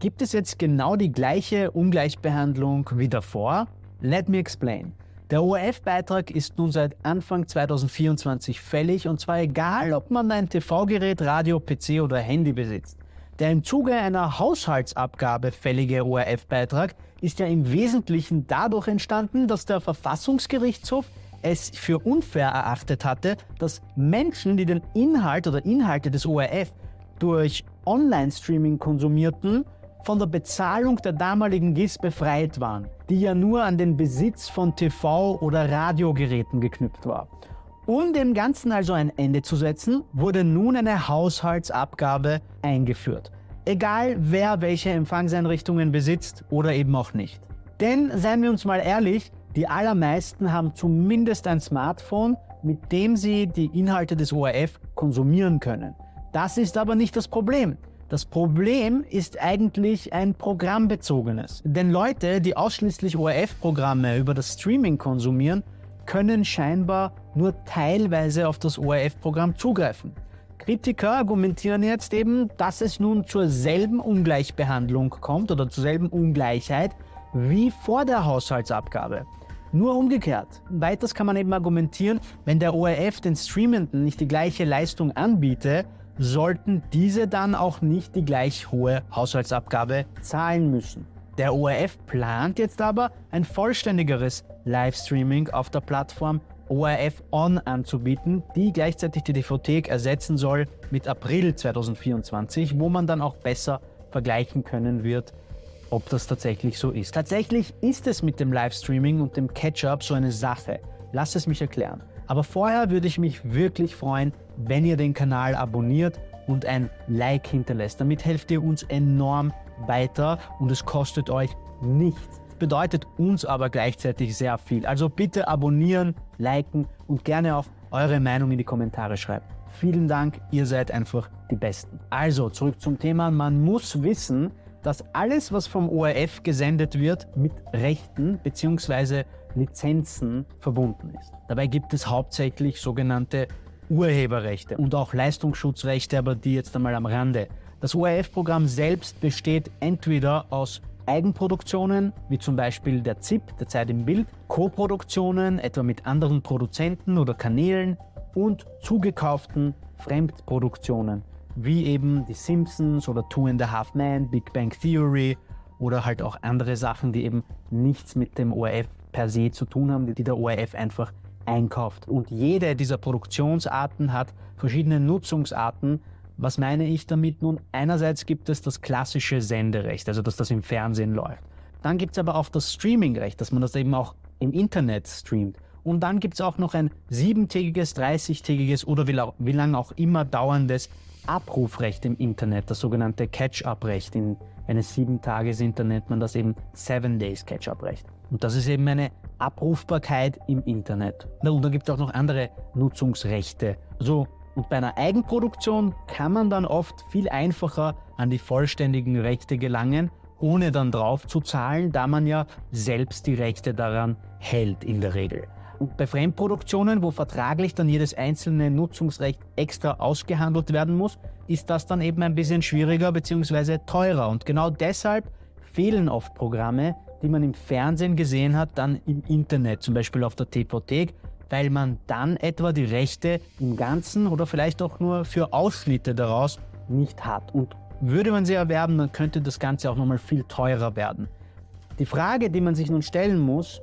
Gibt es jetzt genau die gleiche Ungleichbehandlung wie davor? Let me explain. Der ORF-Beitrag ist nun seit Anfang 2024 fällig und zwar egal, ob man ein TV-Gerät, Radio, PC oder Handy besitzt. Der im Zuge einer Haushaltsabgabe fällige ORF-Beitrag ist ja im Wesentlichen dadurch entstanden, dass der Verfassungsgerichtshof es für unfair erachtet hatte, dass Menschen, die den Inhalt oder Inhalte des ORF durch Online-Streaming konsumierten, von der Bezahlung der damaligen GIS befreit waren, die ja nur an den Besitz von TV- oder Radiogeräten geknüpft war. Um dem Ganzen also ein Ende zu setzen, wurde nun eine Haushaltsabgabe eingeführt. Egal wer welche Empfangseinrichtungen besitzt oder eben auch nicht. Denn seien wir uns mal ehrlich, die allermeisten haben zumindest ein Smartphone, mit dem sie die Inhalte des ORF konsumieren können. Das ist aber nicht das Problem. Das Problem ist eigentlich ein programmbezogenes. Denn Leute, die ausschließlich ORF-Programme über das Streaming konsumieren, können scheinbar nur teilweise auf das ORF-Programm zugreifen. Kritiker argumentieren jetzt eben, dass es nun zur selben Ungleichbehandlung kommt oder zur selben Ungleichheit wie vor der Haushaltsabgabe. Nur umgekehrt. Weiters kann man eben argumentieren, wenn der ORF den Streamenden nicht die gleiche Leistung anbietet, sollten diese dann auch nicht die gleich hohe Haushaltsabgabe zahlen müssen. Der ORF plant jetzt aber ein vollständigeres Livestreaming auf der Plattform ORF On anzubieten, die gleichzeitig die DVT ersetzen soll mit April 2024, wo man dann auch besser vergleichen können wird, ob das tatsächlich so ist. Tatsächlich ist es mit dem Livestreaming und dem Catch-up so eine Sache. Lass es mich erklären. Aber vorher würde ich mich wirklich freuen, wenn ihr den Kanal abonniert und ein Like hinterlässt. Damit helft ihr uns enorm weiter und es kostet euch nichts. Bedeutet uns aber gleichzeitig sehr viel. Also bitte abonnieren, liken und gerne auch eure Meinung in die Kommentare schreiben. Vielen Dank, ihr seid einfach die Besten. Also zurück zum Thema. Man muss wissen, dass alles, was vom ORF gesendet wird, mit Rechten bzw. Lizenzen verbunden ist. Dabei gibt es hauptsächlich sogenannte Urheberrechte und auch Leistungsschutzrechte, aber die jetzt einmal am Rande. Das ORF-Programm selbst besteht entweder aus Eigenproduktionen, wie zum Beispiel der ZIP, der Zeit im Bild, Co-Produktionen, etwa mit anderen Produzenten oder Kanälen und zugekauften Fremdproduktionen, wie eben die Simpsons oder Two and a Half Men, Big Bang Theory oder halt auch andere Sachen, die eben nichts mit dem ORF per se zu tun haben, die der ORF einfach einkauft. Und jede dieser Produktionsarten hat verschiedene Nutzungsarten. Was meine ich damit? Nun, einerseits gibt es das klassische Senderecht, also dass das im Fernsehen läuft. Dann gibt es aber auch das Streamingrecht, dass man das eben auch im Internet streamt. Und dann gibt es auch noch ein siebentägiges, dreißigtägiges oder wie, wie lange auch immer dauerndes Abrufrecht im Internet, das sogenannte Catch-up-Recht. Wenn es sieben Tage sind, dann nennt man das eben Seven Days Catch-up-Recht. Und das ist eben eine Abrufbarkeit im Internet. Und da gibt es auch noch andere Nutzungsrechte. So, und bei einer Eigenproduktion kann man dann oft viel einfacher an die vollständigen Rechte gelangen, ohne dann drauf zu zahlen, da man ja selbst die Rechte daran hält in der Regel. Und bei Fremdproduktionen, wo vertraglich dann jedes einzelne Nutzungsrecht extra ausgehandelt werden muss, ist das dann eben ein bisschen schwieriger bzw. teurer. Und genau deshalb fehlen oft Programme, die man im Fernsehen gesehen hat, dann im Internet, zum Beispiel auf der TVT, weil man dann etwa die Rechte im Ganzen oder vielleicht auch nur für Ausschnitte daraus nicht hat. Und würde man sie erwerben, dann könnte das Ganze auch nochmal viel teurer werden. Die Frage, die man sich nun stellen muss,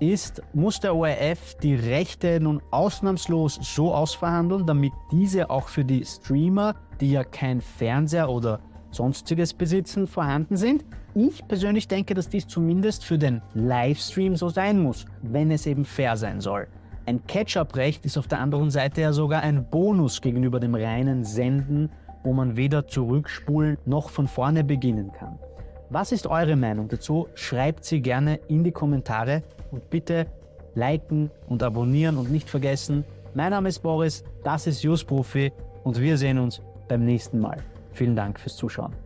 ist, muss der ORF die Rechte nun ausnahmslos so ausverhandeln, damit diese auch für die Streamer, die ja kein Fernseher oder sonstiges besitzen, vorhanden sind? Ich persönlich denke, dass dies zumindest für den Livestream so sein muss, wenn es eben fair sein soll. Ein Catch-up-Recht ist auf der anderen Seite ja sogar ein Bonus gegenüber dem reinen Senden, wo man weder zurückspulen noch von vorne beginnen kann. Was ist eure Meinung dazu? Schreibt sie gerne in die Kommentare und bitte liken und abonnieren und nicht vergessen. Mein Name ist Boris, das ist Just Profi und wir sehen uns beim nächsten Mal. Vielen Dank fürs Zuschauen.